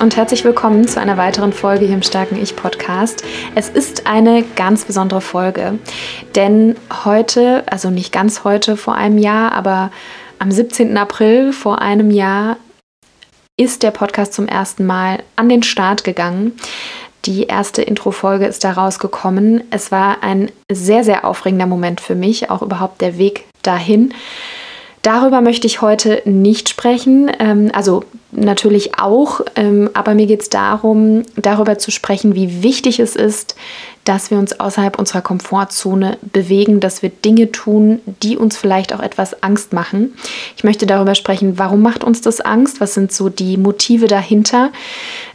Und herzlich willkommen zu einer weiteren Folge hier im Starken Ich Podcast. Es ist eine ganz besondere Folge, denn heute, also nicht ganz heute vor einem Jahr, aber am 17. April vor einem Jahr ist der Podcast zum ersten Mal an den Start gegangen. Die erste Intro-Folge ist da rausgekommen. Es war ein sehr, sehr aufregender Moment für mich, auch überhaupt der Weg dahin. Darüber möchte ich heute nicht sprechen, ähm, also natürlich auch, ähm, aber mir geht es darum, darüber zu sprechen, wie wichtig es ist, dass wir uns außerhalb unserer Komfortzone bewegen, dass wir Dinge tun, die uns vielleicht auch etwas Angst machen. Ich möchte darüber sprechen, warum macht uns das Angst, was sind so die Motive dahinter,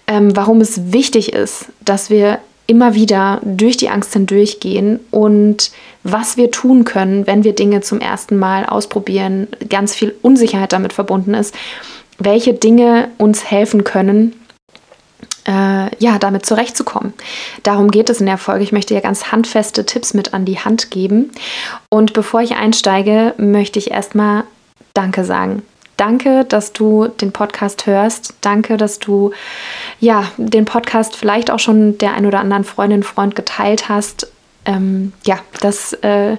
ähm, warum es wichtig ist, dass wir immer wieder durch die Angst hindurchgehen und was wir tun können, wenn wir Dinge zum ersten Mal ausprobieren, ganz viel Unsicherheit damit verbunden ist, welche Dinge uns helfen können, äh, ja, damit zurechtzukommen. Darum geht es in der Folge. Ich möchte ja ganz handfeste Tipps mit an die Hand geben. Und bevor ich einsteige, möchte ich erstmal Danke sagen. Danke, dass du den Podcast hörst. Danke, dass du ja den Podcast vielleicht auch schon der ein oder anderen Freundin, Freund geteilt hast. Ähm, ja, das äh,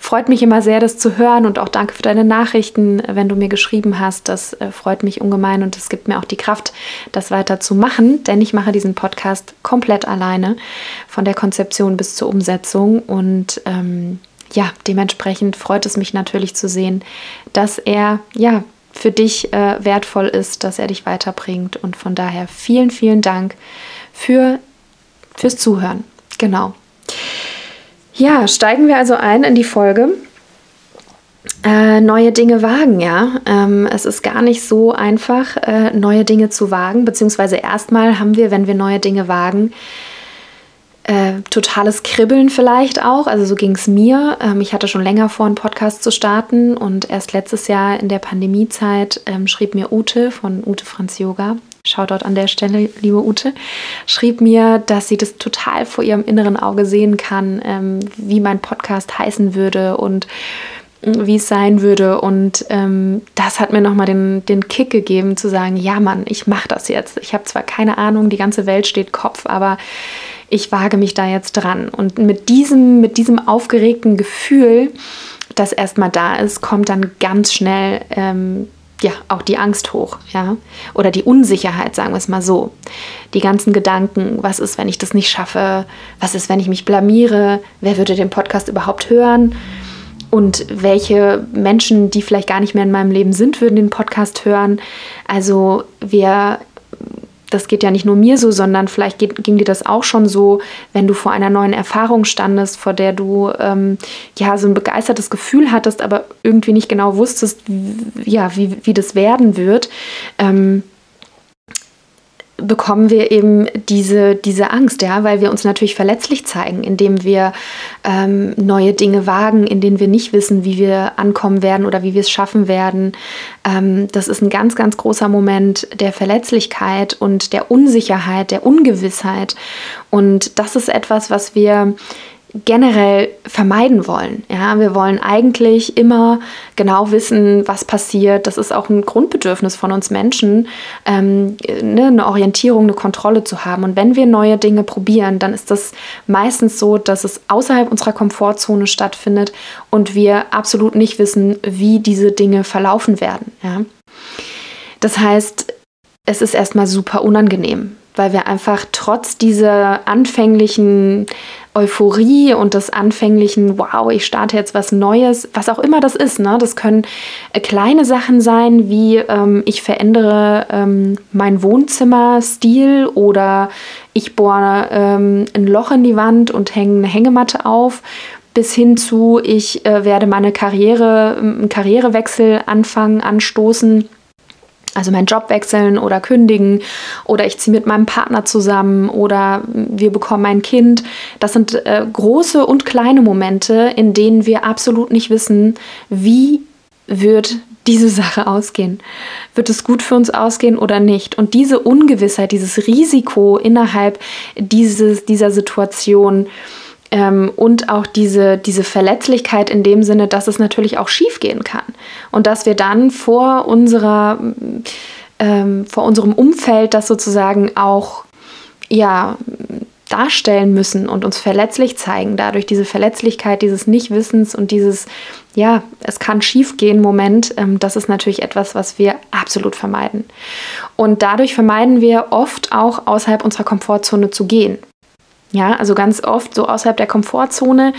freut mich immer sehr, das zu hören und auch danke für deine Nachrichten, wenn du mir geschrieben hast. Das äh, freut mich ungemein und es gibt mir auch die Kraft, das weiter zu machen, denn ich mache diesen Podcast komplett alleine, von der Konzeption bis zur Umsetzung und ähm, ja, dementsprechend freut es mich natürlich zu sehen, dass er ja für dich äh, wertvoll ist, dass er dich weiterbringt. Und von daher vielen, vielen Dank für, fürs Zuhören. Genau. Ja, steigen wir also ein in die Folge. Äh, neue Dinge wagen, ja. Ähm, es ist gar nicht so einfach, äh, neue Dinge zu wagen, beziehungsweise erstmal haben wir, wenn wir neue Dinge wagen, äh, totales Kribbeln vielleicht auch. Also so ging es mir. Ähm, ich hatte schon länger vor, einen Podcast zu starten und erst letztes Jahr in der Pandemiezeit ähm, schrieb mir Ute von Ute Franz Yoga, Shoutout an der Stelle, liebe Ute, schrieb mir, dass sie das total vor ihrem inneren Auge sehen kann, ähm, wie mein Podcast heißen würde und wie es sein würde. Und ähm, das hat mir nochmal den, den Kick gegeben, zu sagen, ja Mann, ich mache das jetzt. Ich habe zwar keine Ahnung, die ganze Welt steht Kopf, aber ich wage mich da jetzt dran. Und mit diesem, mit diesem aufgeregten Gefühl, das erstmal da ist, kommt dann ganz schnell ähm, ja auch die Angst hoch, ja, oder die Unsicherheit, sagen wir es mal so. Die ganzen Gedanken, was ist, wenn ich das nicht schaffe? Was ist, wenn ich mich blamiere? Wer würde den Podcast überhaupt hören? Und welche Menschen, die vielleicht gar nicht mehr in meinem Leben sind, würden den Podcast hören? Also wir das geht ja nicht nur mir so, sondern vielleicht geht, ging dir das auch schon so, wenn du vor einer neuen Erfahrung standest, vor der du ähm, ja so ein begeistertes Gefühl hattest, aber irgendwie nicht genau wusstest, wie, ja, wie, wie das werden wird. Ähm, bekommen wir eben diese, diese Angst, ja, weil wir uns natürlich verletzlich zeigen, indem wir ähm, neue Dinge wagen, in denen wir nicht wissen, wie wir ankommen werden oder wie wir es schaffen werden. Ähm, das ist ein ganz, ganz großer Moment der Verletzlichkeit und der Unsicherheit, der Ungewissheit. Und das ist etwas, was wir generell vermeiden wollen. Ja, wir wollen eigentlich immer genau wissen, was passiert. Das ist auch ein Grundbedürfnis von uns Menschen, ähm, ne, eine Orientierung, eine Kontrolle zu haben. Und wenn wir neue Dinge probieren, dann ist das meistens so, dass es außerhalb unserer Komfortzone stattfindet und wir absolut nicht wissen, wie diese Dinge verlaufen werden. Ja? Das heißt, es ist erstmal super unangenehm, weil wir einfach trotz dieser anfänglichen Euphorie und des anfänglichen, wow, ich starte jetzt was Neues, was auch immer das ist. Ne? Das können äh, kleine Sachen sein, wie ähm, ich verändere ähm, meinen Wohnzimmerstil oder ich bohre ähm, ein Loch in die Wand und hänge eine Hängematte auf bis hin zu, ich äh, werde meine Karriere, einen Karrierewechsel anfangen, anstoßen Also meinen Job wechseln oder kündigen oder ich ziehe mit meinem Partner zusammen oder wir bekommen ein Kind. Das sind äh, große und kleine Momente, in denen wir absolut nicht wissen, wie wird diese Sache ausgehen. Wird es gut für uns ausgehen oder nicht? Und diese Ungewissheit, dieses Risiko innerhalb dieses, dieser Situation, ähm, und auch diese, diese Verletzlichkeit in dem Sinne, dass es natürlich auch schiefgehen kann. Und dass wir dann vor unserer, ähm, vor unserem Umfeld das sozusagen auch ja, darstellen müssen und uns verletzlich zeigen. Dadurch diese Verletzlichkeit dieses Nichtwissens und dieses, ja, es kann schiefgehen Moment, ähm, das ist natürlich etwas, was wir absolut vermeiden. Und dadurch vermeiden wir oft auch außerhalb unserer Komfortzone zu gehen. Ja, also ganz oft so außerhalb der Komfortzone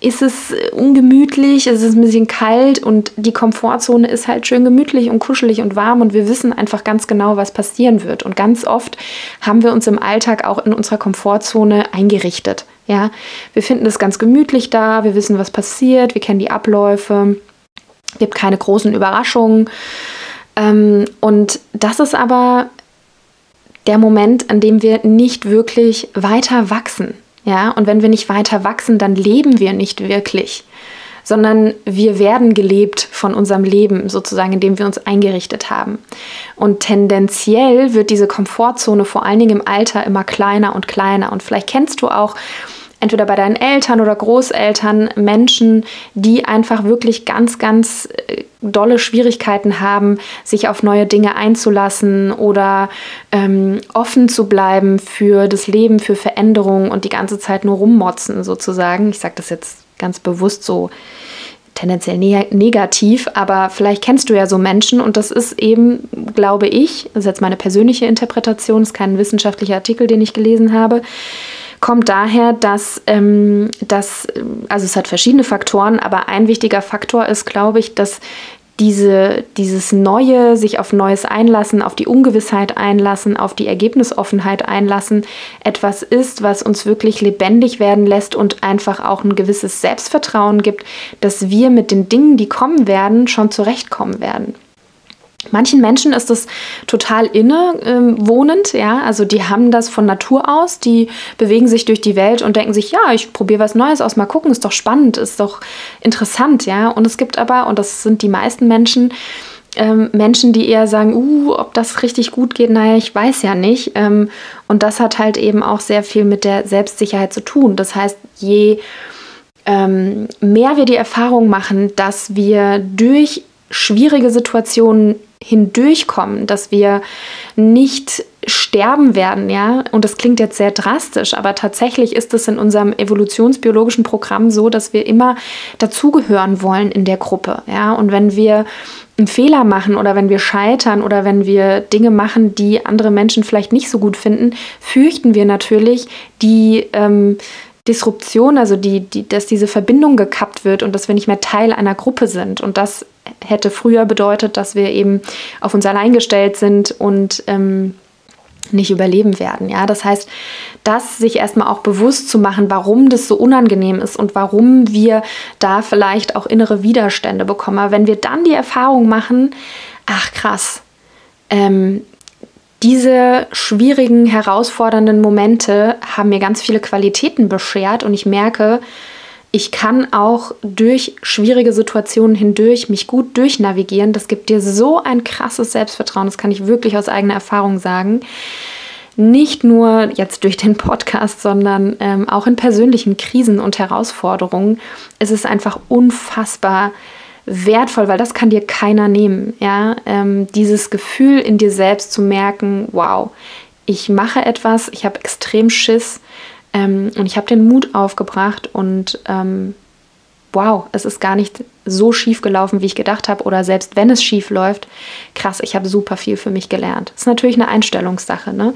ist es ungemütlich, es ist ein bisschen kalt und die Komfortzone ist halt schön gemütlich und kuschelig und warm und wir wissen einfach ganz genau, was passieren wird. Und ganz oft haben wir uns im Alltag auch in unserer Komfortzone eingerichtet. Ja, wir finden es ganz gemütlich da, wir wissen, was passiert, wir kennen die Abläufe, gibt keine großen Überraschungen. Ähm, und das ist aber der Moment, an dem wir nicht wirklich weiter wachsen. Ja, und wenn wir nicht weiter wachsen, dann leben wir nicht wirklich, sondern wir werden gelebt von unserem Leben, sozusagen, in dem wir uns eingerichtet haben. Und tendenziell wird diese Komfortzone vor allen Dingen im Alter immer kleiner und kleiner. Und vielleicht kennst du auch entweder bei deinen Eltern oder Großeltern Menschen, die einfach wirklich ganz, ganz äh, dolle Schwierigkeiten haben, sich auf neue Dinge einzulassen oder ähm, offen zu bleiben für das Leben, für Veränderungen und die ganze Zeit nur rummotzen sozusagen. Ich sage das jetzt ganz bewusst so tendenziell ne negativ, aber vielleicht kennst du ja so Menschen und das ist eben, glaube ich, das ist jetzt meine persönliche Interpretation, ist kein wissenschaftlicher Artikel, den ich gelesen habe, kommt daher, dass, ähm, dass, also es hat verschiedene Faktoren, aber ein wichtiger Faktor ist, glaube ich, dass diese, dieses Neue, sich auf Neues einlassen, auf die Ungewissheit einlassen, auf die Ergebnisoffenheit einlassen, etwas ist, was uns wirklich lebendig werden lässt und einfach auch ein gewisses Selbstvertrauen gibt, dass wir mit den Dingen, die kommen werden, schon zurechtkommen werden. Manchen Menschen ist das total innewohnend, ähm, ja, also die haben das von Natur aus, die bewegen sich durch die Welt und denken sich, ja, ich probiere was Neues aus, mal gucken, ist doch spannend, ist doch interessant, ja. Und es gibt aber, und das sind die meisten Menschen, ähm, Menschen, die eher sagen, uh, ob das richtig gut geht, naja, ich weiß ja nicht. Ähm, und das hat halt eben auch sehr viel mit der Selbstsicherheit zu tun. Das heißt, je ähm, mehr wir die Erfahrung machen, dass wir durch schwierige Situationen hindurchkommen, dass wir nicht sterben werden, ja. Und das klingt jetzt sehr drastisch, aber tatsächlich ist es in unserem evolutionsbiologischen Programm so, dass wir immer dazugehören wollen in der Gruppe, ja. Und wenn wir einen Fehler machen oder wenn wir scheitern oder wenn wir Dinge machen, die andere Menschen vielleicht nicht so gut finden, fürchten wir natürlich die ähm, Disruption, also die, die, dass diese Verbindung gekappt wird und dass wir nicht mehr Teil einer Gruppe sind. Und das hätte früher bedeutet, dass wir eben auf uns allein gestellt sind und ähm, nicht überleben werden. Ja, das heißt, das sich erstmal auch bewusst zu machen, warum das so unangenehm ist und warum wir da vielleicht auch innere Widerstände bekommen. Aber wenn wir dann die Erfahrung machen, ach krass, ähm, diese schwierigen, herausfordernden Momente haben mir ganz viele Qualitäten beschert und ich merke, ich kann auch durch schwierige Situationen hindurch mich gut durchnavigieren. Das gibt dir so ein krasses Selbstvertrauen, das kann ich wirklich aus eigener Erfahrung sagen. Nicht nur jetzt durch den Podcast, sondern ähm, auch in persönlichen Krisen und Herausforderungen. Es ist einfach unfassbar wertvoll, weil das kann dir keiner nehmen. Ja, ähm, dieses Gefühl in dir selbst zu merken, wow, ich mache etwas, ich habe extrem Schiss, ähm, und ich habe den Mut aufgebracht und ähm, wow, es ist gar nicht so schief gelaufen, wie ich gedacht habe. Oder selbst wenn es schief läuft, krass, ich habe super viel für mich gelernt. Ist natürlich eine Einstellungssache. Ne?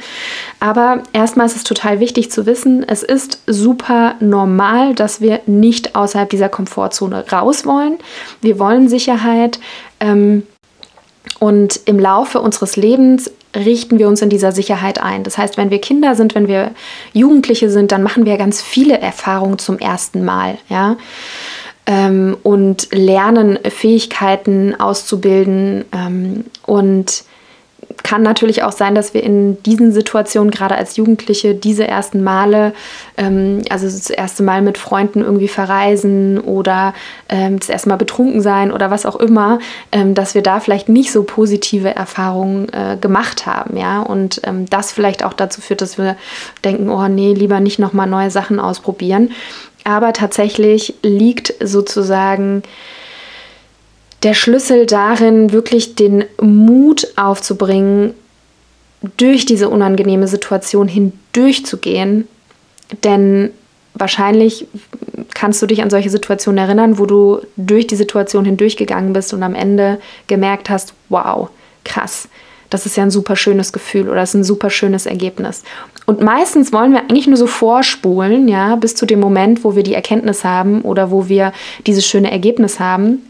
Aber erstmal ist es total wichtig zu wissen, es ist super normal, dass wir nicht außerhalb dieser Komfortzone raus wollen. Wir wollen Sicherheit. Ähm, und im Laufe unseres Lebens richten wir uns in dieser Sicherheit ein. Das heißt, wenn wir Kinder sind, wenn wir Jugendliche sind, dann machen wir ganz viele Erfahrungen zum ersten Mal, ja. Ähm, und lernen Fähigkeiten auszubilden. Ähm, und kann natürlich auch sein, dass wir in diesen Situationen, gerade als Jugendliche, diese ersten Male, ähm, also das erste Mal mit Freunden irgendwie verreisen oder ähm, das erste Mal betrunken sein oder was auch immer, ähm, dass wir da vielleicht nicht so positive Erfahrungen äh, gemacht haben, ja. Und ähm, das vielleicht auch dazu führt, dass wir denken, oh nee, lieber nicht nochmal neue Sachen ausprobieren. Aber tatsächlich liegt sozusagen der Schlüssel darin, wirklich den Mut aufzubringen, durch diese unangenehme Situation hindurchzugehen. Denn wahrscheinlich kannst du dich an solche Situationen erinnern, wo du durch die Situation hindurchgegangen bist und am Ende gemerkt hast, wow, krass, das ist ja ein super schönes Gefühl oder ist ein super schönes Ergebnis. Und meistens wollen wir eigentlich nur so vorspulen, ja, bis zu dem Moment, wo wir die Erkenntnis haben oder wo wir dieses schöne Ergebnis haben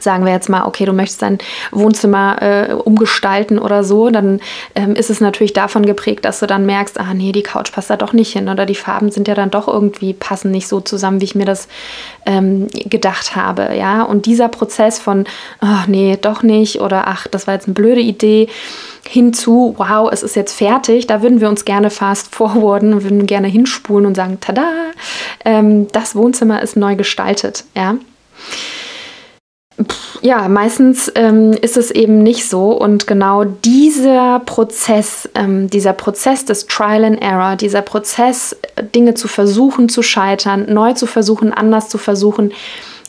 sagen wir jetzt mal, okay, du möchtest dein Wohnzimmer äh, umgestalten oder so, dann ähm, ist es natürlich davon geprägt, dass du dann merkst, ah nee, die Couch passt da doch nicht hin oder die Farben sind ja dann doch irgendwie passen nicht so zusammen, wie ich mir das ähm, gedacht habe, ja. Und dieser Prozess von, ach nee, doch nicht oder ach, das war jetzt eine blöde Idee, hinzu, wow, es ist jetzt fertig, da würden wir uns gerne fast forwarden, würden gerne hinspulen und sagen, tada, ähm, das Wohnzimmer ist neu gestaltet, ja. Ja, meistens ähm, ist es eben nicht so. Und genau dieser Prozess, ähm, dieser Prozess des Trial and Error, dieser Prozess, Dinge zu versuchen, zu scheitern, neu zu versuchen, anders zu versuchen,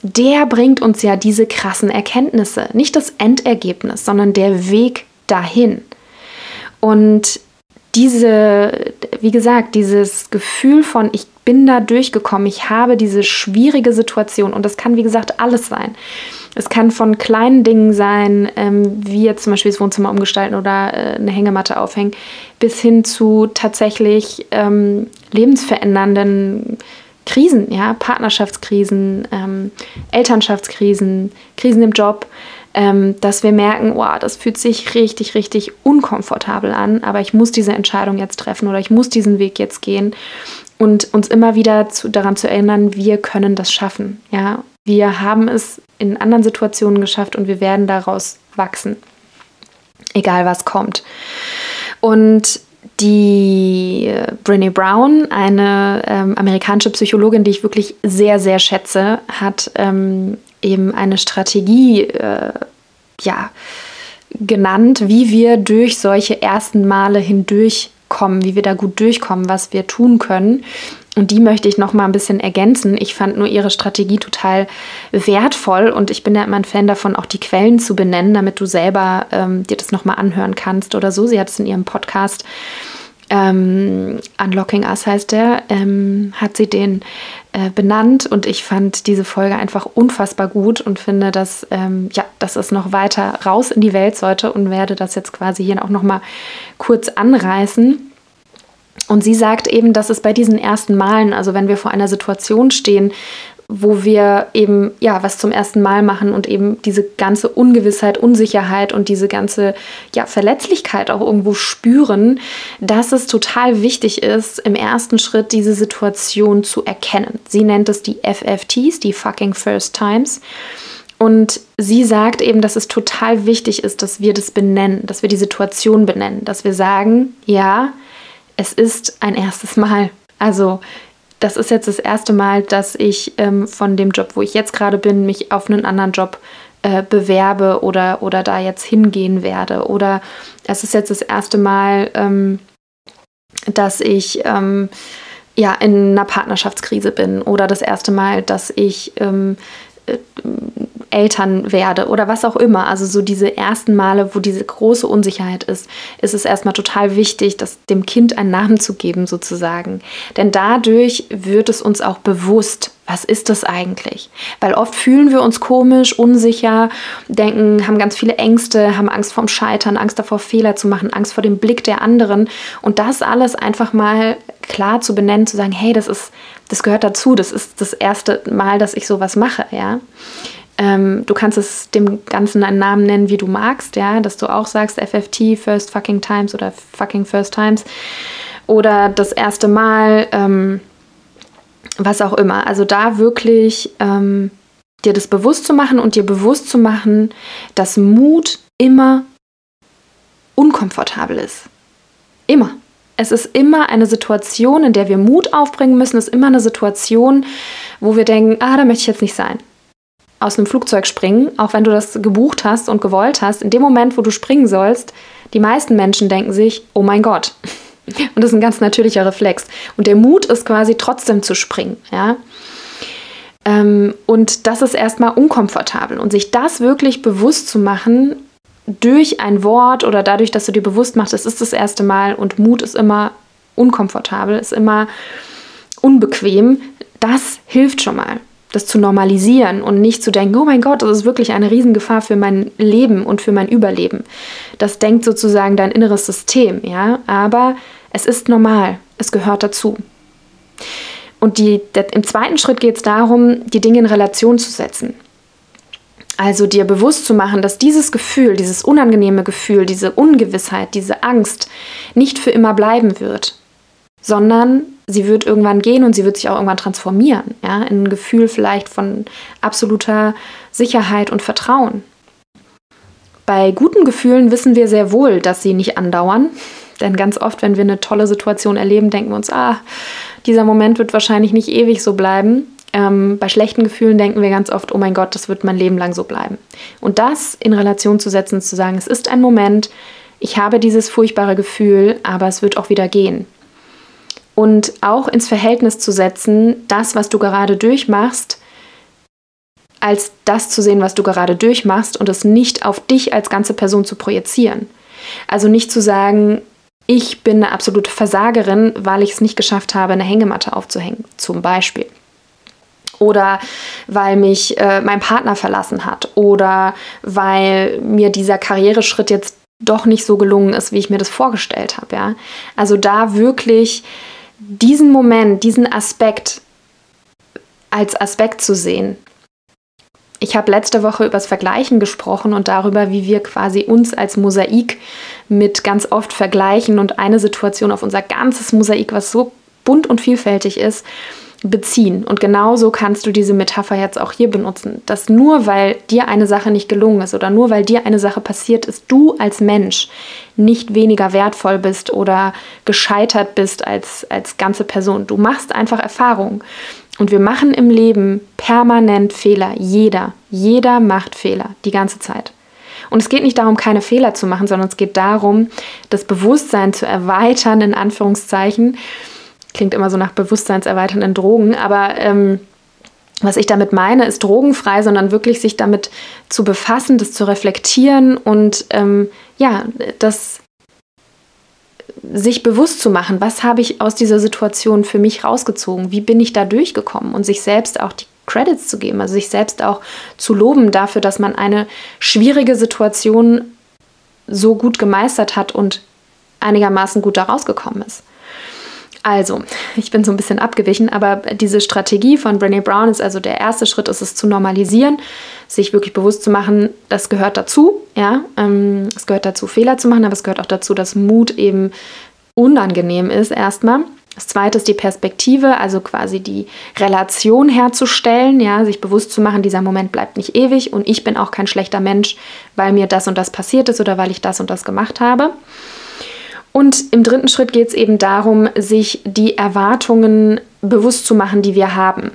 der bringt uns ja diese krassen Erkenntnisse. Nicht das Endergebnis, sondern der Weg dahin. Und diese, wie gesagt, dieses Gefühl von, ich bin da durchgekommen, ich habe diese schwierige Situation und das kann, wie gesagt, alles sein. Es kann von kleinen Dingen sein, ähm, wie jetzt zum Beispiel das Wohnzimmer umgestalten oder äh, eine Hängematte aufhängen, bis hin zu tatsächlich ähm, lebensverändernden Krisen, ja, Partnerschaftskrisen, ähm, Elternschaftskrisen, Krisen im Job, ähm, dass wir merken, wow, das fühlt sich richtig, richtig unkomfortabel an, aber ich muss diese Entscheidung jetzt treffen oder ich muss diesen Weg jetzt gehen und uns immer wieder zu, daran zu erinnern, wir können das schaffen, ja, wir haben es in anderen Situationen geschafft und wir werden daraus wachsen, egal was kommt. Und die Brené Brown, eine ähm, amerikanische Psychologin, die ich wirklich sehr, sehr schätze, hat ähm, eben eine Strategie äh, ja, genannt, wie wir durch solche ersten Male hindurchkommen, wie wir da gut durchkommen, was wir tun können. Und die möchte ich noch mal ein bisschen ergänzen. Ich fand nur ihre Strategie total wertvoll und ich bin ja immer ein Fan davon, auch die Quellen zu benennen, damit du selber ähm, dir das noch mal anhören kannst oder so. Sie hat es in ihrem Podcast ähm, Unlocking Us heißt der, ähm, hat sie den äh, benannt und ich fand diese Folge einfach unfassbar gut und finde, dass, ähm, ja, dass es noch weiter raus in die Welt sollte und werde das jetzt quasi hier auch noch mal kurz anreißen. Und sie sagt eben, dass es bei diesen ersten Malen, also wenn wir vor einer Situation stehen, wo wir eben ja was zum ersten Mal machen und eben diese ganze Ungewissheit, Unsicherheit und diese ganze ja Verletzlichkeit auch irgendwo spüren, dass es total wichtig ist, im ersten Schritt diese Situation zu erkennen. Sie nennt es die FFTs, die fucking First Times. Und sie sagt eben, dass es total wichtig ist, dass wir das benennen, dass wir die Situation benennen, dass wir sagen, ja, es ist ein erstes Mal. Also das ist jetzt das erste Mal, dass ich ähm, von dem Job, wo ich jetzt gerade bin, mich auf einen anderen Job äh, bewerbe oder, oder da jetzt hingehen werde. Oder es ist jetzt das erste Mal, ähm, dass ich ähm, ja in einer Partnerschaftskrise bin oder das erste Mal, dass ich ähm, äh, Eltern werde oder was auch immer. Also so diese ersten Male, wo diese große Unsicherheit ist, ist es erstmal total wichtig, das dem Kind einen Namen zu geben sozusagen. Denn dadurch wird es uns auch bewusst, was ist das eigentlich? Weil oft fühlen wir uns komisch, unsicher, denken, haben ganz viele Ängste, haben Angst vorm Scheitern, Angst davor, Fehler zu machen, Angst vor dem Blick der anderen. Und das alles einfach mal klar zu benennen, zu sagen, hey, das ist, das gehört dazu, das ist das erste Mal, dass ich sowas mache, ja. Ähm, du kannst es dem Ganzen einen Namen nennen, wie du magst, ja, dass du auch sagst FFT, First Fucking Times oder Fucking First Times oder das erste Mal, ähm, was auch immer. Also da wirklich ähm, dir das bewusst zu machen und dir bewusst zu machen, dass Mut immer unkomfortabel ist. Immer. Es ist immer eine Situation, in der wir Mut aufbringen müssen. Es ist immer eine Situation, wo wir denken, ah, da möchte ich jetzt nicht sein. Aus einem Flugzeug springen, auch wenn du das gebucht hast und gewollt hast, in dem Moment, wo du springen sollst, die meisten Menschen denken sich, oh mein Gott. Und das ist ein ganz natürlicher Reflex. Und der Mut ist quasi trotzdem zu springen. Ja? Ähm, und das ist erstmal unkomfortabel. Und sich das wirklich bewusst zu machen, durch ein Wort oder dadurch, dass du dir bewusst machst, es ist das erste Mal und Mut ist immer unkomfortabel, ist immer unbequem, das hilft schon mal, das zu normalisieren und nicht zu denken, oh mein Gott, das ist wirklich eine Riesengefahr für mein Leben und für mein Überleben. Das denkt sozusagen dein inneres System, ja, aber es ist normal, es gehört dazu. Und die, der, im zweiten Schritt geht es darum, die Dinge in Relation zu setzen. Also dir bewusst zu machen, dass dieses Gefühl, dieses unangenehme Gefühl, diese Ungewissheit, diese Angst nicht für immer bleiben wird, sondern sie wird irgendwann gehen und sie wird sich auch irgendwann transformieren, ja, in ein Gefühl vielleicht von absoluter Sicherheit und Vertrauen. Bei guten Gefühlen wissen wir sehr wohl, dass sie nicht andauern, denn ganz oft, wenn wir eine tolle Situation erleben, denken wir uns, ah, dieser Moment wird wahrscheinlich nicht ewig so bleiben. Ähm, bei schlechten Gefühlen denken wir ganz oft, oh mein Gott, das wird mein Leben lang so bleiben. Und das in Relation zu setzen, zu sagen, es ist ein Moment, ich habe dieses furchtbare Gefühl, aber es wird auch wieder gehen. Und auch ins Verhältnis zu setzen, das, was du gerade durchmachst, als das zu sehen, was du gerade durchmachst und es nicht auf dich als ganze Person zu projizieren. Also nicht zu sagen, ich bin eine absolute Versagerin, weil ich es nicht geschafft habe, eine Hängematte aufzuhängen, zum Beispiel oder weil mich äh, mein Partner verlassen hat oder weil mir dieser Karriereschritt jetzt doch nicht so gelungen ist, wie ich mir das vorgestellt habe. Ja? Also da wirklich diesen Moment, diesen Aspekt als Aspekt zu sehen. Ich habe letzte Woche über das Vergleichen gesprochen und darüber, wie wir quasi uns als Mosaik mit ganz oft vergleichen und eine Situation auf unser ganzes Mosaik, was so bunt und vielfältig ist, beziehen. Und genauso kannst du diese Metapher jetzt auch hier benutzen, dass nur weil dir eine Sache nicht gelungen ist oder nur weil dir eine Sache passiert ist, du als Mensch nicht weniger wertvoll bist oder gescheitert bist als, als ganze Person. Du machst einfach Erfahrungen. Und wir machen im Leben permanent Fehler. Jeder. Jeder macht Fehler. Die ganze Zeit. Und es geht nicht darum, keine Fehler zu machen, sondern es geht darum, das Bewusstsein zu erweitern, in Anführungszeichen, klingt immer so nach bewusstseinserweiternden Drogen, aber ähm, was ich damit meine, ist drogenfrei, sondern wirklich sich damit zu befassen, das zu reflektieren und ähm, ja, das sich bewusst zu machen, was habe ich aus dieser Situation für mich rausgezogen, wie bin ich da durchgekommen und sich selbst auch die Credits zu geben, also sich selbst auch zu loben dafür, dass man eine schwierige Situation so gut gemeistert hat und einigermaßen gut da rausgekommen ist. Also, ich bin so ein bisschen abgewichen, aber diese Strategie von Brené Brown ist also der erste Schritt, ist es zu normalisieren, sich wirklich bewusst zu machen, das gehört dazu, ja, ähm, es gehört dazu, Fehler zu machen, aber es gehört auch dazu, dass Mut eben unangenehm ist erstmal. Das zweite ist die Perspektive, also quasi die Relation herzustellen, ja, sich bewusst zu machen, dieser Moment bleibt nicht ewig und ich bin auch kein schlechter Mensch, weil mir das und das passiert ist oder weil ich das und das gemacht habe. Und im dritten Schritt geht es eben darum, sich die Erwartungen bewusst zu machen, die wir haben.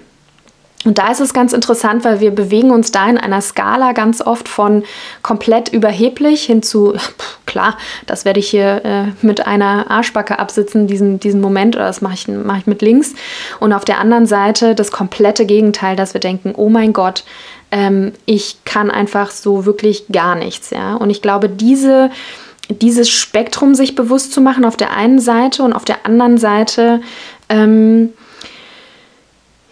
Und da ist es ganz interessant, weil wir bewegen uns da in einer Skala ganz oft von komplett überheblich hin zu, pff, klar, das werde ich hier äh, mit einer Arschbacke absitzen, diesen, diesen Moment, oder das mache ich, mach ich mit links. Und auf der anderen Seite das komplette Gegenteil, dass wir denken, oh mein Gott, ähm, ich kann einfach so wirklich gar nichts. Ja? Und ich glaube, diese dieses Spektrum sich bewusst zu machen auf der einen Seite und auf der anderen Seite ähm,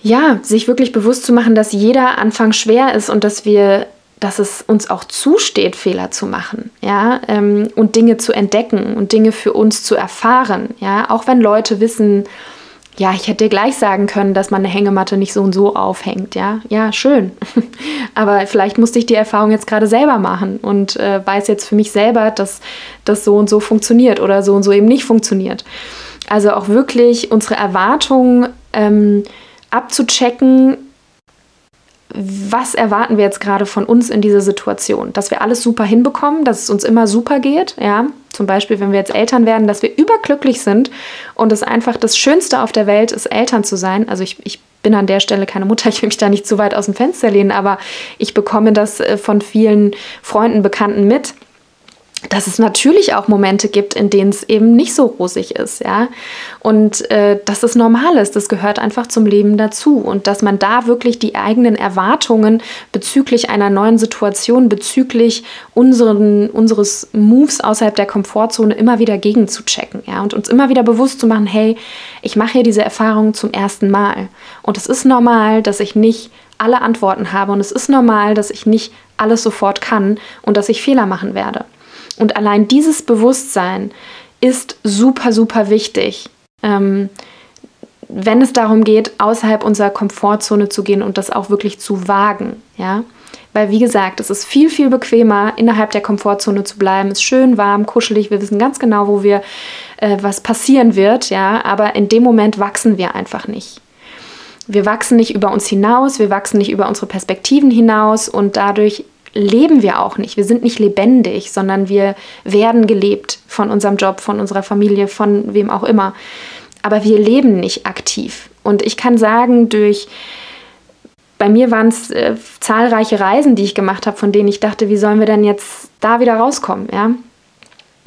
ja, sich wirklich bewusst zu machen, dass jeder Anfang schwer ist und dass wir, dass es uns auch zusteht, Fehler zu machen, ja, ähm, und Dinge zu entdecken und Dinge für uns zu erfahren, ja, auch wenn Leute wissen, ja, ich hätte dir gleich sagen können, dass man eine Hängematte nicht so und so aufhängt, ja. Ja, schön. Aber vielleicht musste ich die Erfahrung jetzt gerade selber machen und äh, weiß jetzt für mich selber, dass das so und so funktioniert oder so und so eben nicht funktioniert. Also auch wirklich unsere Erwartungen ähm, abzuchecken, was erwarten wir jetzt gerade von uns in dieser Situation? Dass wir alles super hinbekommen, dass es uns immer super geht, ja, Zum Beispiel, wenn wir jetzt Eltern werden, dass wir überglücklich sind und es einfach das Schönste auf der Welt ist, Eltern zu sein. Also ich, ich bin an der Stelle keine Mutter, ich will mich da nicht zu weit aus dem Fenster lehnen, aber ich bekomme das äh, von vielen Freunden, Bekannten mit dass es natürlich auch Momente gibt, in denen es eben nicht so rosig ist, ja. Und äh, dass es normal ist, das gehört einfach zum Leben dazu. Und dass man da wirklich die eigenen Erwartungen bezüglich einer neuen Situation, bezüglich unseren, unseres Moves außerhalb der Komfortzone immer wieder gegenzuchecken, ja. Und uns immer wieder bewusst zu machen, hey, ich mache hier diese Erfahrung zum ersten Mal. Und es ist normal, dass ich nicht alle Antworten habe. Und es ist normal, dass ich nicht alles sofort kann und dass ich Fehler machen werde. Und allein dieses Bewusstsein ist super, super wichtig, ähm, wenn es darum geht, außerhalb unserer Komfortzone zu gehen und das auch wirklich zu wagen. Ja? Weil, wie gesagt, es ist viel, viel bequemer, innerhalb der Komfortzone zu bleiben. Es ist schön warm, kuschelig. Wir wissen ganz genau, wo wir, äh, was passieren wird. Ja? Aber in dem Moment wachsen wir einfach nicht. Wir wachsen nicht über uns hinaus, wir wachsen nicht über unsere Perspektiven hinaus und dadurch leben wir auch nicht. Wir sind nicht lebendig, sondern wir werden gelebt von unserem Job, von unserer Familie, von wem auch immer. Aber wir leben nicht aktiv. Und ich kann sagen, durch bei mir waren es äh, zahlreiche Reisen, die ich gemacht habe, von denen ich dachte, wie sollen wir denn jetzt da wieder rauskommen, ja?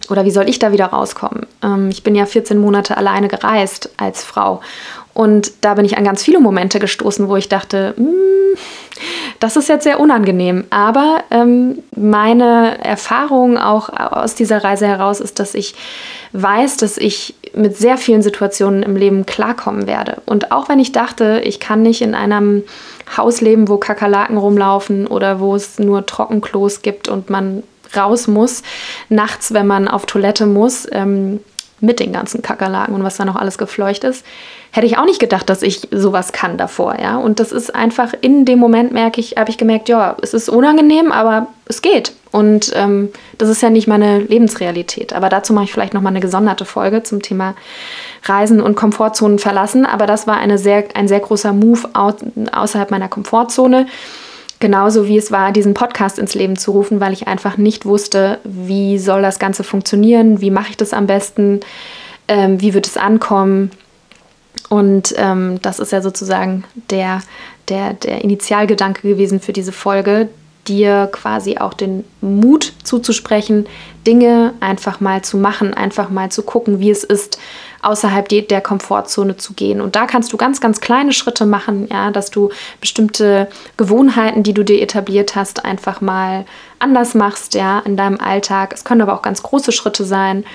Oder wie soll ich da wieder rauskommen? Ähm, ich bin ja 14 Monate alleine gereist als Frau. Und da bin ich an ganz viele Momente gestoßen, wo ich dachte, hm, das ist jetzt sehr unangenehm. Aber ähm, meine Erfahrung auch aus dieser Reise heraus ist, dass ich weiß, dass ich mit sehr vielen Situationen im Leben klarkommen werde. Und auch wenn ich dachte, ich kann nicht in einem Haus leben, wo Kakerlaken rumlaufen oder wo es nur Trockenklos gibt und man raus muss, nachts, wenn man auf Toilette muss, ähm, mit den ganzen Kakerlaken und was da noch alles gefleucht ist, hätte ich auch nicht gedacht, dass ich sowas kann davor, ja. Und das ist einfach in dem Moment merke ich, habe ich gemerkt, ja, es ist unangenehm, aber es geht. Und ähm, das ist ja nicht meine Lebensrealität. Aber dazu mache ich vielleicht nochmal eine gesonderte Folge zum Thema Reisen und Komfortzonen verlassen. Aber das war eine sehr, ein sehr großer Move außerhalb meiner Komfortzone. Genauso wie es war, diesen Podcast ins Leben zu rufen, weil ich einfach nicht wusste, wie soll das Ganze funktionieren, wie mache ich das am besten, ähm, wie wird es ankommen. Und ähm, das ist ja sozusagen der, der, der Initialgedanke gewesen für diese Folge, dir quasi auch den Mut zuzusprechen, Dinge einfach mal zu machen, einfach mal zu gucken, wie es ist, außerhalb der Komfortzone zu gehen. Und da kannst du ganz, ganz kleine Schritte machen, ja, dass du bestimmte Gewohnheiten, die du dir etabliert hast, einfach mal anders machst, ja, in deinem Alltag. Es können aber auch ganz große Schritte sein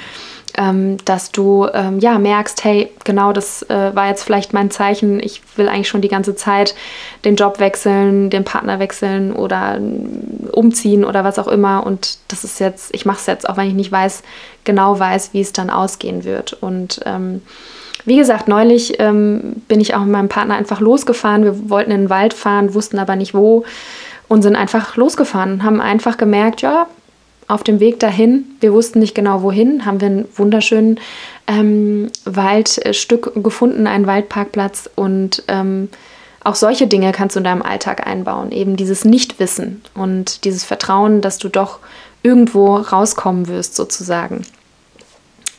ähm, dass du ähm, ja merkst, hey, genau das äh, war jetzt vielleicht mein Zeichen. Ich will eigentlich schon die ganze Zeit den Job wechseln, den Partner wechseln oder äh, umziehen oder was auch immer. Und das ist jetzt, ich mache es jetzt, auch wenn ich nicht weiß, genau weiß, wie es dann ausgehen wird. Und ähm, wie gesagt, neulich ähm, bin ich auch mit meinem Partner einfach losgefahren. Wir wollten in den Wald fahren, wussten aber nicht wo und sind einfach losgefahren, haben einfach gemerkt, ja, auf dem Weg dahin, wir wussten nicht genau wohin, haben wir einen wunderschönen ähm, Waldstück gefunden, einen Waldparkplatz und ähm, auch solche Dinge kannst du in deinem Alltag einbauen. Eben dieses Nichtwissen und dieses Vertrauen, dass du doch irgendwo rauskommen wirst, sozusagen.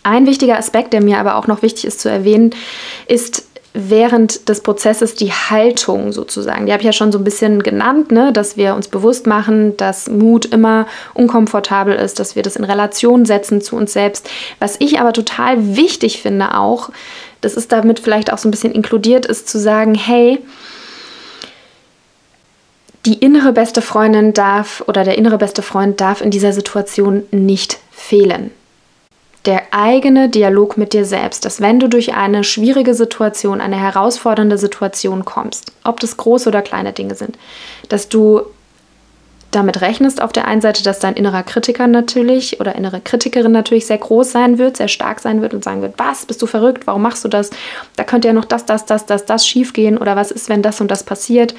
Ein wichtiger Aspekt, der mir aber auch noch wichtig ist zu erwähnen, ist während des Prozesses die Haltung sozusagen. Die habe ich ja schon so ein bisschen genannt, ne? dass wir uns bewusst machen, dass Mut immer unkomfortabel ist, dass wir das in Relation setzen zu uns selbst. Was ich aber total wichtig finde auch, das ist damit vielleicht auch so ein bisschen inkludiert, ist zu sagen, hey, die innere beste Freundin darf oder der innere beste Freund darf in dieser Situation nicht fehlen der eigene Dialog mit dir selbst, dass wenn du durch eine schwierige Situation, eine herausfordernde Situation kommst, ob das große oder kleine Dinge sind, dass du damit rechnest auf der einen Seite, dass dein innerer Kritiker natürlich oder innere Kritikerin natürlich sehr groß sein wird, sehr stark sein wird und sagen wird, was, bist du verrückt, warum machst du das? Da könnte ja noch das, das, das, das, das schief gehen oder was ist, wenn das und das passiert?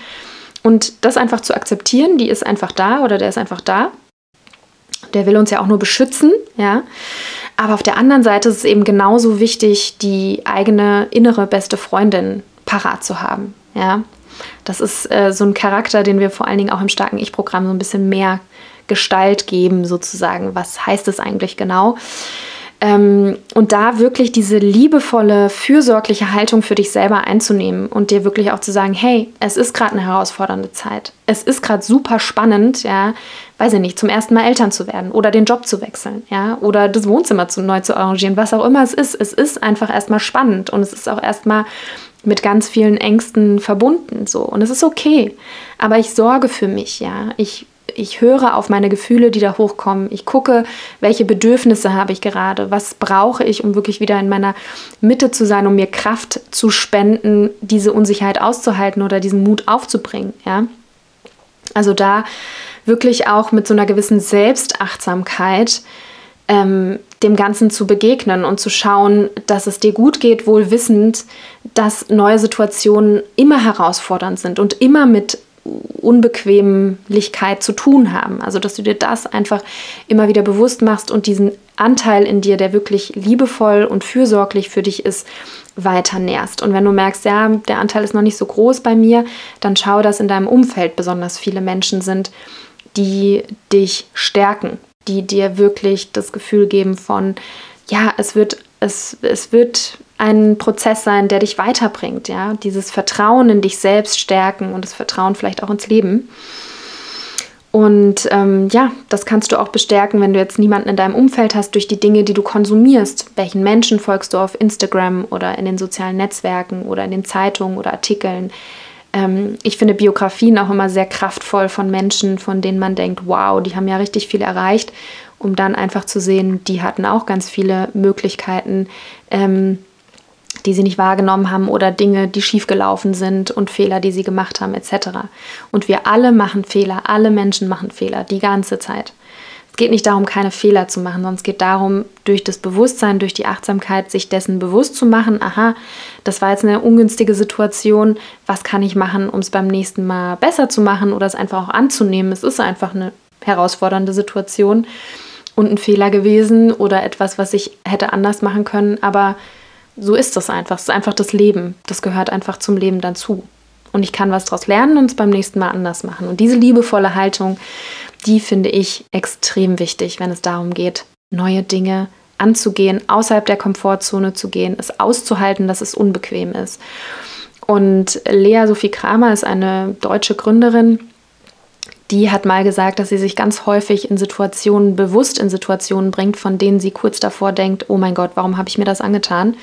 Und das einfach zu akzeptieren, die ist einfach da oder der ist einfach da. Der will uns ja auch nur beschützen, ja. Aber auf der anderen Seite ist es eben genauso wichtig, die eigene innere beste Freundin parat zu haben. Ja? Das ist äh, so ein Charakter, den wir vor allen Dingen auch im starken Ich-Programm so ein bisschen mehr Gestalt geben, sozusagen. Was heißt es eigentlich genau? Ähm, und da wirklich diese liebevolle, fürsorgliche Haltung für dich selber einzunehmen und dir wirklich auch zu sagen, hey, es ist gerade eine herausfordernde Zeit. Es ist gerade super spannend, ja, weiß ich nicht, zum ersten Mal Eltern zu werden oder den Job zu wechseln, ja, oder das Wohnzimmer zu, neu zu arrangieren, was auch immer es ist. Es ist einfach erstmal spannend und es ist auch erstmal mit ganz vielen Ängsten verbunden so und es ist okay, aber ich sorge für mich, ja. Ich ich höre auf meine Gefühle, die da hochkommen. Ich gucke, welche Bedürfnisse habe ich gerade, was brauche ich, um wirklich wieder in meiner Mitte zu sein, um mir Kraft zu spenden, diese Unsicherheit auszuhalten oder diesen Mut aufzubringen. Ja? Also da wirklich auch mit so einer gewissen Selbstachtsamkeit ähm, dem Ganzen zu begegnen und zu schauen, dass es dir gut geht, wohl wissend, dass neue Situationen immer herausfordernd sind und immer mit Unbequemlichkeit zu tun haben. Also, dass du dir das einfach immer wieder bewusst machst und diesen Anteil in dir, der wirklich liebevoll und fürsorglich für dich ist, weiter nährst. Und wenn du merkst, ja, der Anteil ist noch nicht so groß bei mir, dann schau, dass in deinem Umfeld besonders viele Menschen sind, die dich stärken, die dir wirklich das Gefühl geben von, ja, es wird, es, es wird ein Prozess sein, der dich weiterbringt, ja, dieses Vertrauen in dich selbst stärken und das Vertrauen vielleicht auch ins Leben. Und ähm, ja, das kannst du auch bestärken, wenn du jetzt niemanden in deinem Umfeld hast, durch die Dinge, die du konsumierst. Welchen Menschen folgst du auf Instagram oder in den sozialen Netzwerken oder in den Zeitungen oder Artikeln? Ähm, ich finde Biografien auch immer sehr kraftvoll von Menschen, von denen man denkt, wow, die haben ja richtig viel erreicht, um dann einfach zu sehen, die hatten auch ganz viele Möglichkeiten, ähm, die sie nicht wahrgenommen haben oder Dinge, die schiefgelaufen sind und Fehler, die sie gemacht haben, etc. Und wir alle machen Fehler, alle Menschen machen Fehler, die ganze Zeit. Es geht nicht darum, keine Fehler zu machen, sondern es geht darum, durch das Bewusstsein, durch die Achtsamkeit, sich dessen bewusst zu machen, aha, das war jetzt eine ungünstige Situation, was kann ich machen, um es beim nächsten Mal besser zu machen oder es einfach auch anzunehmen. Es ist einfach eine herausfordernde Situation und ein Fehler gewesen oder etwas, was ich hätte anders machen können, aber so ist das einfach. Es ist einfach das Leben. Das gehört einfach zum Leben dazu. Und ich kann was daraus lernen und es beim nächsten Mal anders machen. Und diese liebevolle Haltung, die finde ich extrem wichtig, wenn es darum geht, neue Dinge anzugehen, außerhalb der Komfortzone zu gehen, es auszuhalten, dass es unbequem ist. Und Lea Sophie Kramer ist eine deutsche Gründerin, die hat mal gesagt, dass sie sich ganz häufig in Situationen, bewusst in Situationen bringt, von denen sie kurz davor denkt, oh mein Gott, warum habe ich mir das angetan?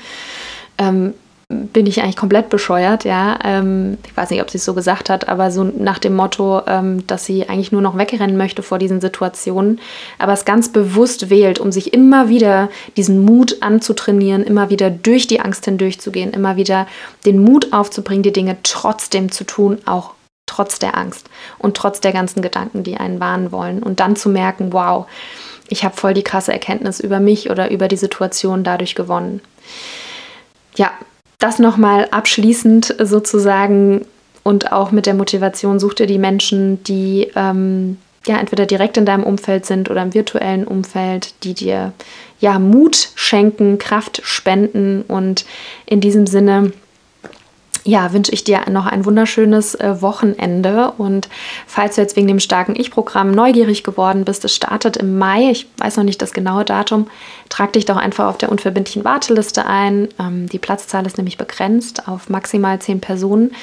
Ähm, bin ich eigentlich komplett bescheuert, ja. Ähm, ich weiß nicht, ob sie es so gesagt hat, aber so nach dem Motto, ähm, dass sie eigentlich nur noch wegrennen möchte vor diesen Situationen, aber es ganz bewusst wählt, um sich immer wieder diesen Mut anzutrainieren, immer wieder durch die Angst hindurchzugehen, immer wieder den Mut aufzubringen, die Dinge trotzdem zu tun, auch trotz der Angst und trotz der ganzen Gedanken, die einen warnen wollen. Und dann zu merken, wow, ich habe voll die krasse Erkenntnis über mich oder über die Situation dadurch gewonnen. Ja, das nochmal abschließend sozusagen und auch mit der Motivation, such dir die Menschen, die ähm, ja entweder direkt in deinem Umfeld sind oder im virtuellen Umfeld, die dir ja Mut schenken, Kraft spenden und in diesem Sinne ja, wünsche ich dir noch ein wunderschönes äh, Wochenende. Und falls du jetzt wegen dem starken Ich-Programm neugierig geworden bist, es startet im Mai, ich weiß noch nicht das genaue Datum, trag dich doch einfach auf der unverbindlichen Warteliste ein. Ähm, die Platzzahl ist nämlich begrenzt auf maximal zehn Personen.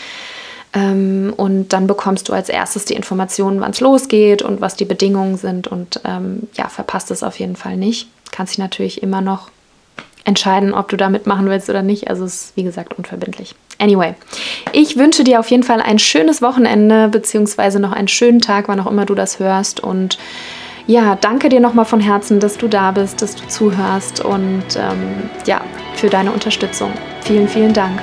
Ähm, und dann bekommst du als erstes die Informationen, wann es losgeht und was die Bedingungen sind. Und ähm, ja, verpasst es auf jeden Fall nicht. Kannst dich natürlich immer noch entscheiden, ob du da mitmachen willst oder nicht. Also es ist, wie gesagt, unverbindlich. Anyway, ich wünsche dir auf jeden Fall ein schönes Wochenende, beziehungsweise noch einen schönen Tag, wann auch immer du das hörst. Und ja, danke dir nochmal von Herzen, dass du da bist, dass du zuhörst und ähm, ja, für deine Unterstützung. Vielen, vielen Dank.